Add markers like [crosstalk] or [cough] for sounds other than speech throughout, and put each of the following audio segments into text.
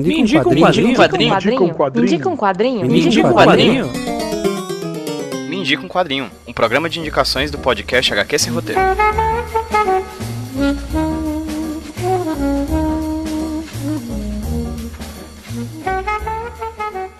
Me indica um quadrinho. Me indica um quadrinho. Me indica um quadrinho. Me indica um quadrinho. Me indica um quadrinho. Um programa de indicações do podcast HQ Sem Roteiro.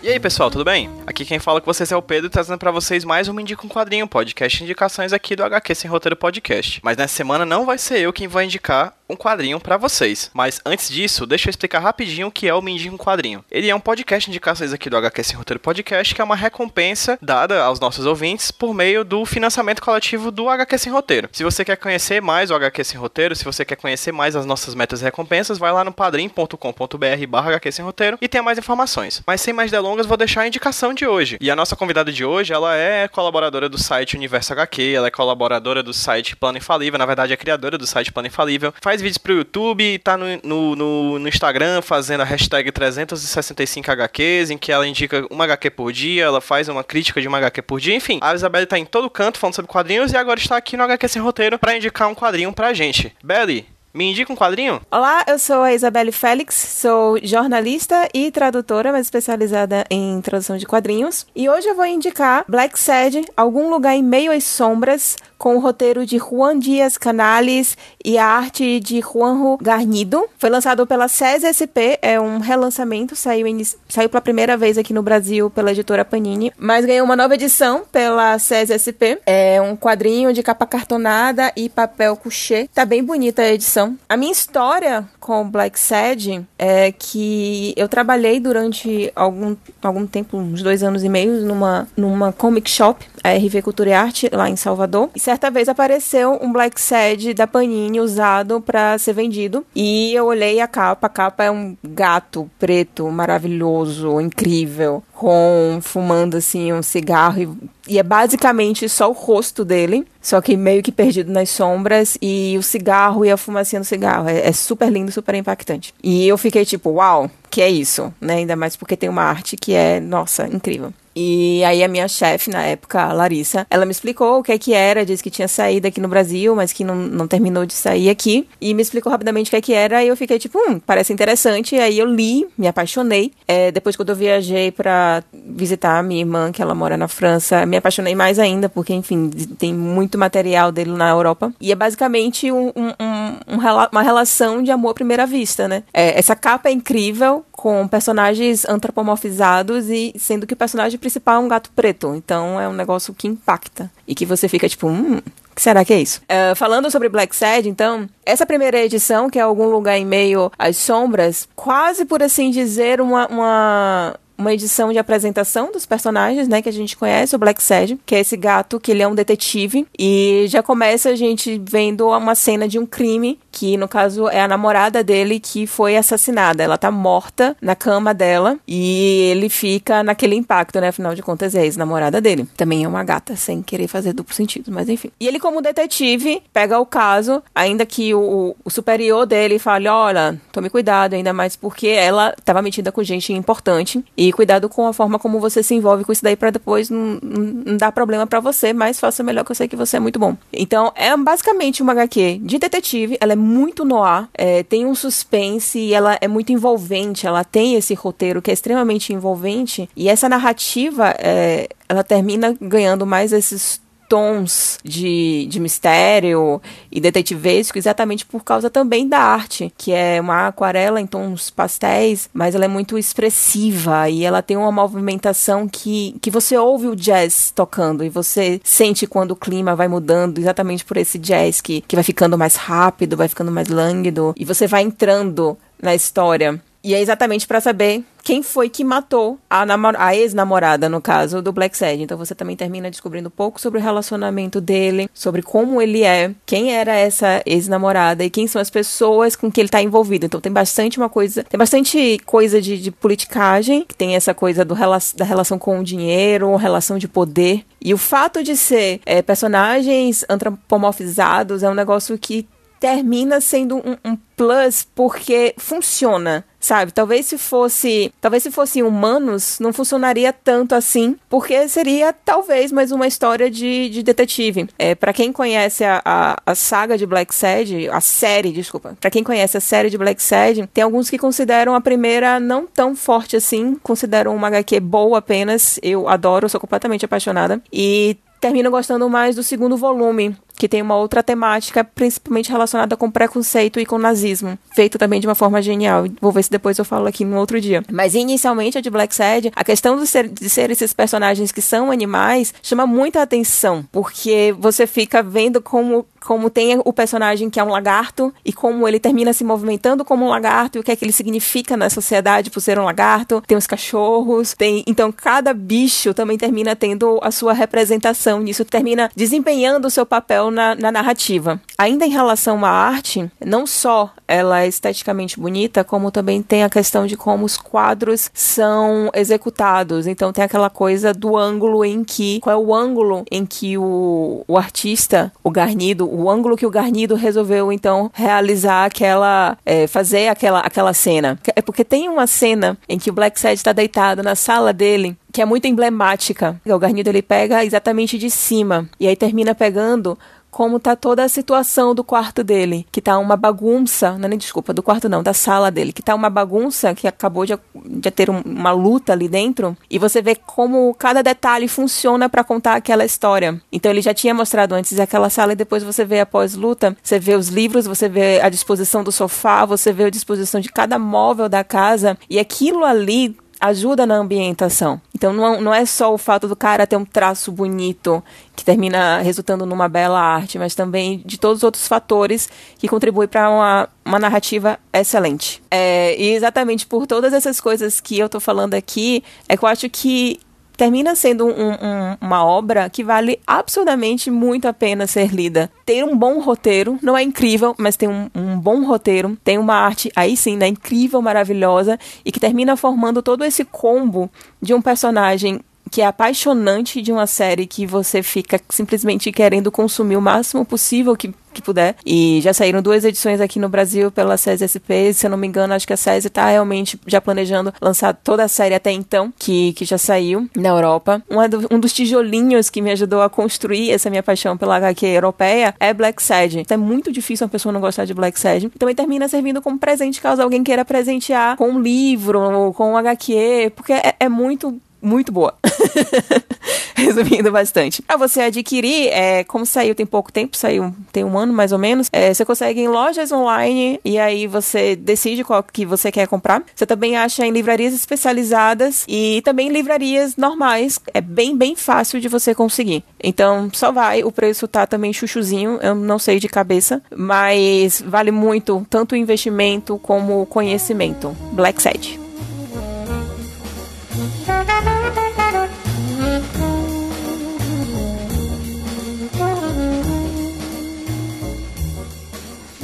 E aí pessoal, tudo bem? Aqui quem fala com vocês é o Pedro, trazendo para vocês mais um Indica um Quadrinho, podcast indicações aqui do HQ Sem Roteiro Podcast. Mas nessa semana não vai ser eu quem vai indicar um quadrinho para vocês. Mas antes disso, deixa eu explicar rapidinho o que é o Me Quadrinho. Ele é um podcast de indicações aqui do HQ Sem Roteiro Podcast, que é uma recompensa dada aos nossos ouvintes por meio do financiamento coletivo do HQ Sem Roteiro. Se você quer conhecer mais o HQ Sem Roteiro, se você quer conhecer mais as nossas metas e recompensas, vai lá no padrim.com.br barra HQ Sem Roteiro e tenha mais informações. Mas sem mais delongas, vou deixar a indicação de hoje. E a nossa convidada de hoje, ela é colaboradora do site Universo HQ, ela é colaboradora do site Plano Infalível, na verdade é criadora do site Plano Infalível, faz vídeos pro YouTube, tá no, no, no, no Instagram fazendo a hashtag 365HQs, em que ela indica uma HQ por dia, ela faz uma crítica de uma HQ por dia, enfim. A Isabelle tá em todo canto falando sobre quadrinhos e agora está aqui no HQ Sem Roteiro para indicar um quadrinho pra gente. Belly, me indica um quadrinho? Olá, eu sou a Isabelle Félix, sou jornalista e tradutora, mas especializada em tradução de quadrinhos. E hoje eu vou indicar Black Sad, Algum Lugar em Meio às Sombras, com o roteiro de Juan Dias Canales e a arte de Juanjo Garnido. Foi lançado pela SES SP, é um relançamento, saiu, saiu pela primeira vez aqui no Brasil pela editora Panini, mas ganhou uma nova edição pela SES SP. É um quadrinho de capa cartonada e papel couché. Tá bem bonita a edição. A minha história com Black Sad é que eu trabalhei durante algum, algum tempo, uns dois anos e meio, numa, numa comic shop, a RV Cultura e Arte, lá em Salvador. E certa vez apareceu um Black Sad da Panini usado para ser vendido. E eu olhei a capa. A capa é um gato preto, maravilhoso, incrível, com fumando assim um cigarro e e é basicamente só o rosto dele, só que meio que perdido nas sombras, e o cigarro e a fumacinha do cigarro. É, é, super lindo, super impactante. E eu fiquei tipo, uau, que é isso, né? Ainda mais porque tem uma arte que é, nossa, incrível. E aí a minha chefe, na época, a Larissa, ela me explicou o que é que era, disse que tinha saído aqui no Brasil, mas que não, não terminou de sair aqui. E me explicou rapidamente o que é que era, e eu fiquei tipo, hum, parece interessante. E aí eu li, me apaixonei. É, depois, quando eu viajei para visitar a minha irmã, que ela mora na França, me apaixonei mais ainda, porque, enfim, tem muito material dele na Europa. E é basicamente um, um, um, uma relação de amor à primeira vista, né? É, essa capa é incrível, com personagens antropomorfizados e sendo que o personagem principal é um gato preto. Então é um negócio que impacta e que você fica tipo, hum, que será que é isso? Uh, falando sobre Black Sad, então, essa primeira edição, que é algum lugar em meio às sombras, quase por assim dizer, uma, uma uma edição de apresentação dos personagens, né, que a gente conhece, o Black Sad, que é esse gato que ele é um detetive e já começa a gente vendo uma cena de um crime que no caso é a namorada dele que foi assassinada. Ela tá morta na cama dela e ele fica naquele impacto, né, afinal de contas é a ex-namorada dele. Também é uma gata, sem querer fazer duplo sentido, mas enfim. E ele como detetive pega o caso, ainda que o, o superior dele fale, olha, tome cuidado, ainda mais porque ela tava metida com gente importante e cuidado com a forma como você se envolve com isso daí para depois não, não dar problema para você, mas faça melhor que eu sei que você é muito bom. Então, é basicamente uma HQ de detetive, ela é muito noir, é, tem um suspense e ela é muito envolvente, ela tem esse roteiro que é extremamente envolvente e essa narrativa, é, ela termina ganhando mais esses tons de, de mistério e detetivesco exatamente por causa também da arte, que é uma aquarela em tons pastéis, mas ela é muito expressiva e ela tem uma movimentação que, que você ouve o jazz tocando e você sente quando o clima vai mudando exatamente por esse jazz que, que vai ficando mais rápido, vai ficando mais lânguido e você vai entrando na história. E é exatamente para saber quem foi que matou a, a ex-namorada, no caso, do Black Sad. Então você também termina descobrindo um pouco sobre o relacionamento dele, sobre como ele é, quem era essa ex-namorada e quem são as pessoas com que ele está envolvido. Então tem bastante uma coisa, tem bastante coisa de, de politicagem, que tem essa coisa do, da relação com o dinheiro, relação de poder. E o fato de ser é, personagens antropomorfizados é um negócio que termina sendo um, um plus porque funciona sabe? Talvez se fosse, talvez se fossem humanos, não funcionaria tanto assim, porque seria talvez mais uma história de, de detetive. É, para quem conhece a, a, a, saga de Black Sad, a série, desculpa, para quem conhece a série de Black Sad, tem alguns que consideram a primeira não tão forte assim, consideram uma HQ boa apenas. Eu adoro, sou completamente apaixonada e termino gostando mais do segundo volume, que tem uma outra temática, principalmente relacionada com preconceito e com nazismo, feito também de uma forma genial. Vou ver se depois eu falo aqui no outro dia. Mas inicialmente a de Black Sad, a questão de ser, de ser esses personagens que são animais chama muita atenção, porque você fica vendo como como tem o personagem que é um lagarto e como ele termina se movimentando como um lagarto e o que é que ele significa na sociedade por ser um lagarto. Tem os cachorros, tem então cada bicho também termina tendo a sua representação nisso, termina desempenhando o seu papel na, na narrativa. Ainda em relação à arte, não só ela é esteticamente bonita, como também tem a questão de como os quadros são executados. Então tem aquela coisa do ângulo em que. Qual é o ângulo em que o, o artista, o Garnido, o ângulo que o Garnido resolveu então realizar aquela. É, fazer aquela, aquela cena. É porque tem uma cena em que o Black Sad está deitado na sala dele que é muito emblemática. O Garnido ele pega exatamente de cima e aí termina pegando como tá toda a situação do quarto dele, que tá uma bagunça, não é nem desculpa, do quarto não, da sala dele, que tá uma bagunça, que acabou de, de ter um, uma luta ali dentro, e você vê como cada detalhe funciona para contar aquela história. Então ele já tinha mostrado antes aquela sala e depois você vê após luta, você vê os livros, você vê a disposição do sofá, você vê a disposição de cada móvel da casa, e aquilo ali ajuda na ambientação. Então não, não é só o fato do cara ter um traço bonito que termina resultando numa bela arte, mas também de todos os outros fatores que contribuem para uma, uma narrativa excelente. É, e exatamente por todas essas coisas que eu tô falando aqui, é que eu acho que termina sendo um, um, uma obra que vale absurdamente muito a pena ser lida. Ter um bom roteiro, não é incrível, mas tem um, um bom roteiro, tem uma arte, aí sim, né, incrível, maravilhosa, e que termina formando todo esse combo de um personagem que é apaixonante de uma série que você fica simplesmente querendo consumir o máximo possível que, que puder. E já saíram duas edições aqui no Brasil pela SESI SP. Se eu não me engano, acho que a SESI tá realmente já planejando lançar toda a série até então, que, que já saiu na Europa. Um, do, um dos tijolinhos que me ajudou a construir essa minha paixão pela HQ europeia é Black Sad. É muito difícil uma pessoa não gostar de Black Sad. Também termina servindo como presente caso alguém queira presentear com um livro, com um HQ, porque é, é muito muito boa. [laughs] Resumindo bastante. Pra você adquirir, é, como saiu tem pouco tempo, saiu tem um ano mais ou menos, é, você consegue em lojas online e aí você decide qual que você quer comprar. Você também acha em livrarias especializadas e também livrarias normais. É bem, bem fácil de você conseguir. Então, só vai. O preço tá também chuchuzinho, eu não sei de cabeça, mas vale muito tanto o investimento como o conhecimento. Black Side.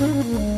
Mm-hmm.